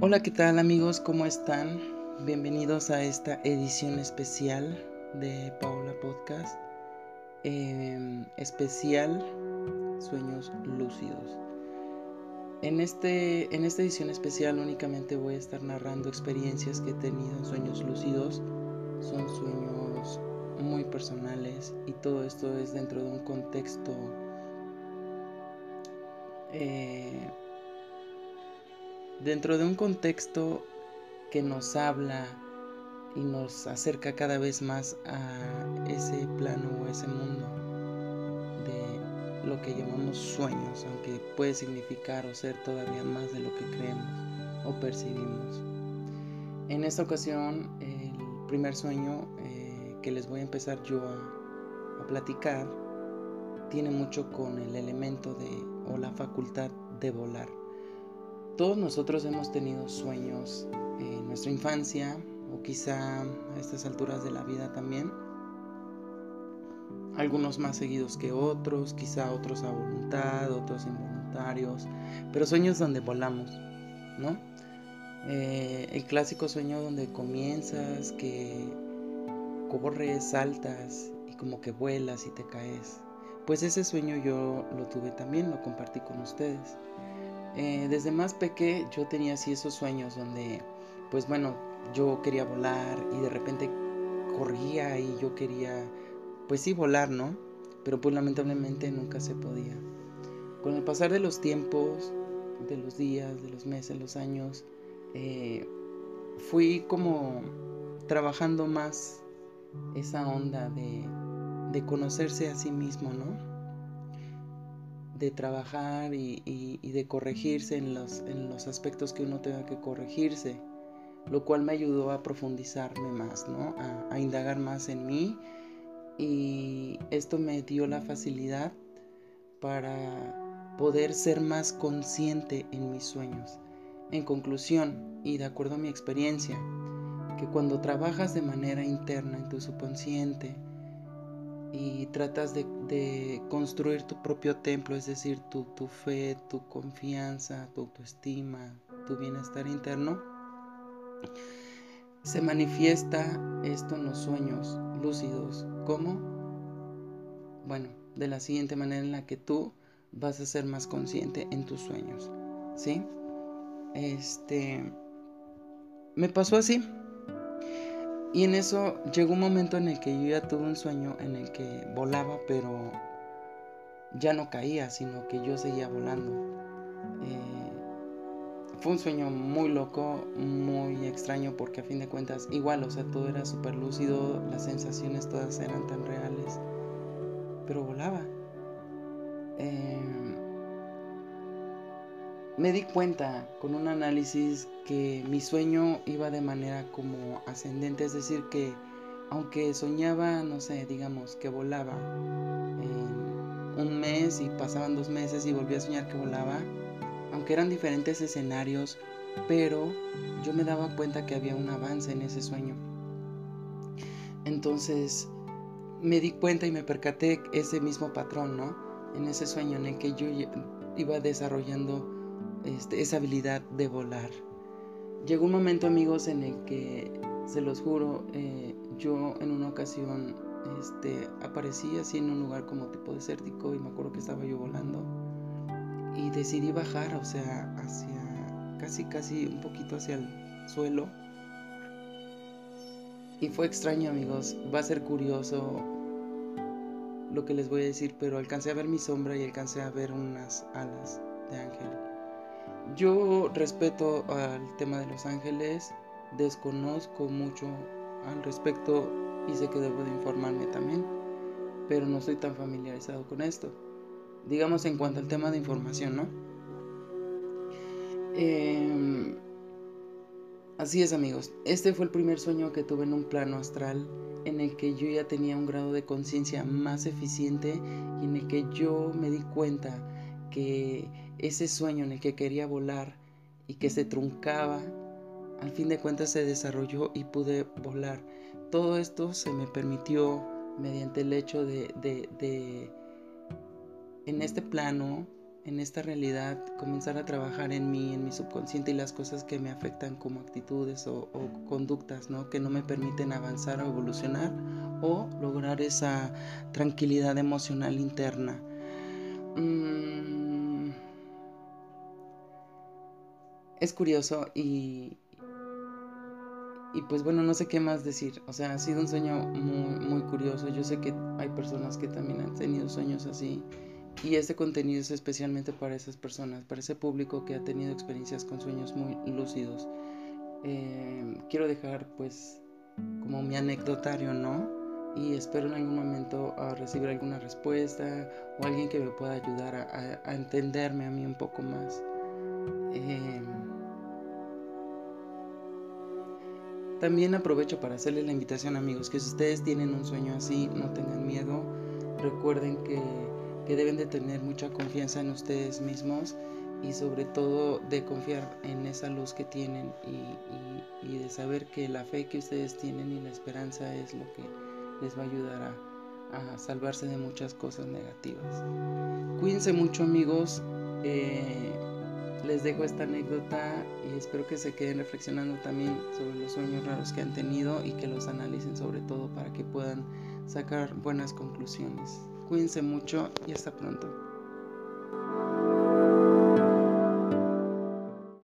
Hola, ¿qué tal amigos? ¿Cómo están? Bienvenidos a esta edición especial de Paula Podcast. Em, especial Sueños Lúcidos. En, este, en esta edición especial únicamente voy a estar narrando experiencias que he tenido en sueños lúcidos. Son sueños muy personales y todo esto es dentro de un contexto eh, dentro de un contexto que nos habla y nos acerca cada vez más a ese plano o ese mundo de lo que llamamos sueños, aunque puede significar o ser todavía más de lo que creemos o percibimos. En esta ocasión, el primer sueño eh, que les voy a empezar yo a, a platicar tiene mucho con el elemento de o la facultad de volar. Todos nosotros hemos tenido sueños en nuestra infancia o quizá a estas alturas de la vida también. Algunos más seguidos que otros, quizá otros a voluntad, otros involuntarios, pero sueños donde volamos, ¿no? Eh, el clásico sueño donde comienzas, que corres, saltas y como que vuelas y te caes. Pues ese sueño yo lo tuve también, lo compartí con ustedes. Eh, desde más pequeño yo tenía así esos sueños donde, pues bueno, yo quería volar y de repente corría y yo quería, pues sí, volar, ¿no? Pero pues lamentablemente nunca se podía. Con el pasar de los tiempos, de los días, de los meses, los años, eh, fui como trabajando más esa onda de, de conocerse a sí mismo, ¿no? De trabajar y, de corregirse en los, en los aspectos que uno tenga que corregirse, lo cual me ayudó a profundizarme más, ¿no? a indagar más en mí y esto me dio la facilidad para poder ser más consciente en mis sueños. En conclusión, y de acuerdo a mi experiencia, que cuando trabajas de manera interna en tu subconsciente, y tratas de, construir tu propio templo, es decir, tu, tu fe, tu confianza, tu autoestima, tu bienestar interno, se manifiesta esto en los sueños lúcidos. ¿Cómo? Bueno, de la siguiente manera en la que tú vas a ser más consciente en tus sueños. ¿Sí? Este. Me pasó así. Y en eso llegó un momento en el que yo ya tuve un sueño en el que volaba, pero ya no caía, sino que yo seguía volando. Eh, fue un sueño muy loco, muy extraño, porque a fin de cuentas, igual, o sea, todo era súper lúcido, las sensaciones todas eran tan reales, pero volaba. Eh, me di cuenta con un análisis que mi sueño iba de manera como ascendente, es decir, que aunque soñaba, no sé, digamos, que volaba en un mes y pasaban dos meses y volví a soñar que volaba, aunque eran diferentes escenarios, pero yo me daba cuenta que había un avance en ese sueño. Entonces me di cuenta y me percaté ese mismo patrón, ¿no? En ese sueño en el que yo iba desarrollando este, esa habilidad de volar. Llegó un momento amigos en el que, se los juro, eh, yo en una ocasión este, aparecí así en un lugar como tipo desértico y me acuerdo que estaba yo volando y decidí bajar, o sea, hacia casi, casi un poquito hacia el suelo. Y fue extraño amigos, va a ser curioso lo que les voy a decir, pero alcancé a ver mi sombra y alcancé a ver unas alas de ángel. Yo respeto al tema de los ángeles, desconozco mucho al respecto y sé que debo de informarme también, pero no estoy tan familiarizado con esto. Digamos en cuanto al tema de información, ¿no? Em, así es amigos, este fue el primer sueño que tuve en un plano astral en el que yo ya tenía un grado de conciencia más eficiente y en el que yo me di cuenta que ese sueño en el que quería volar y que se truncaba, al fin de cuentas se desarrolló y pude volar. Todo esto se me permitió mediante el hecho de, de, en este plano, en esta realidad, comenzar a trabajar en mí, en mi subconsciente y las cosas que me afectan como actitudes o, conductas, ¿no? Que no me permiten avanzar o evolucionar o lograr esa tranquilidad emocional interna. Mm, es curioso y, y pues bueno, no sé qué más decir. O sea, ha sido un sueño muy, muy curioso. Yo sé que hay personas que también han tenido sueños así. Y este contenido es especialmente para esas personas, para ese público que ha tenido experiencias con sueños muy lúcidos. Eh, quiero dejar pues como mi anecdotario, ¿no? Y espero en algún momento a recibir alguna respuesta o alguien que me pueda ayudar a, entenderme a mí un poco más. Eh, también aprovecho para hacerles la invitación amigos que si ustedes tienen un sueño así, no tengan miedo. Recuerden que que deben de tener mucha confianza en ustedes mismos y sobre todo de confiar en esa luz que tienen y, de saber que la fe que ustedes tienen y la esperanza es lo que les va a ayudar a, salvarse de muchas cosas negativas. Cuídense mucho amigos, eh, les dejo esta anécdota y espero que se queden reflexionando también sobre los sueños raros que han tenido y que los analicen sobre todo para que puedan sacar buenas conclusiones. Cuídense mucho y hasta pronto.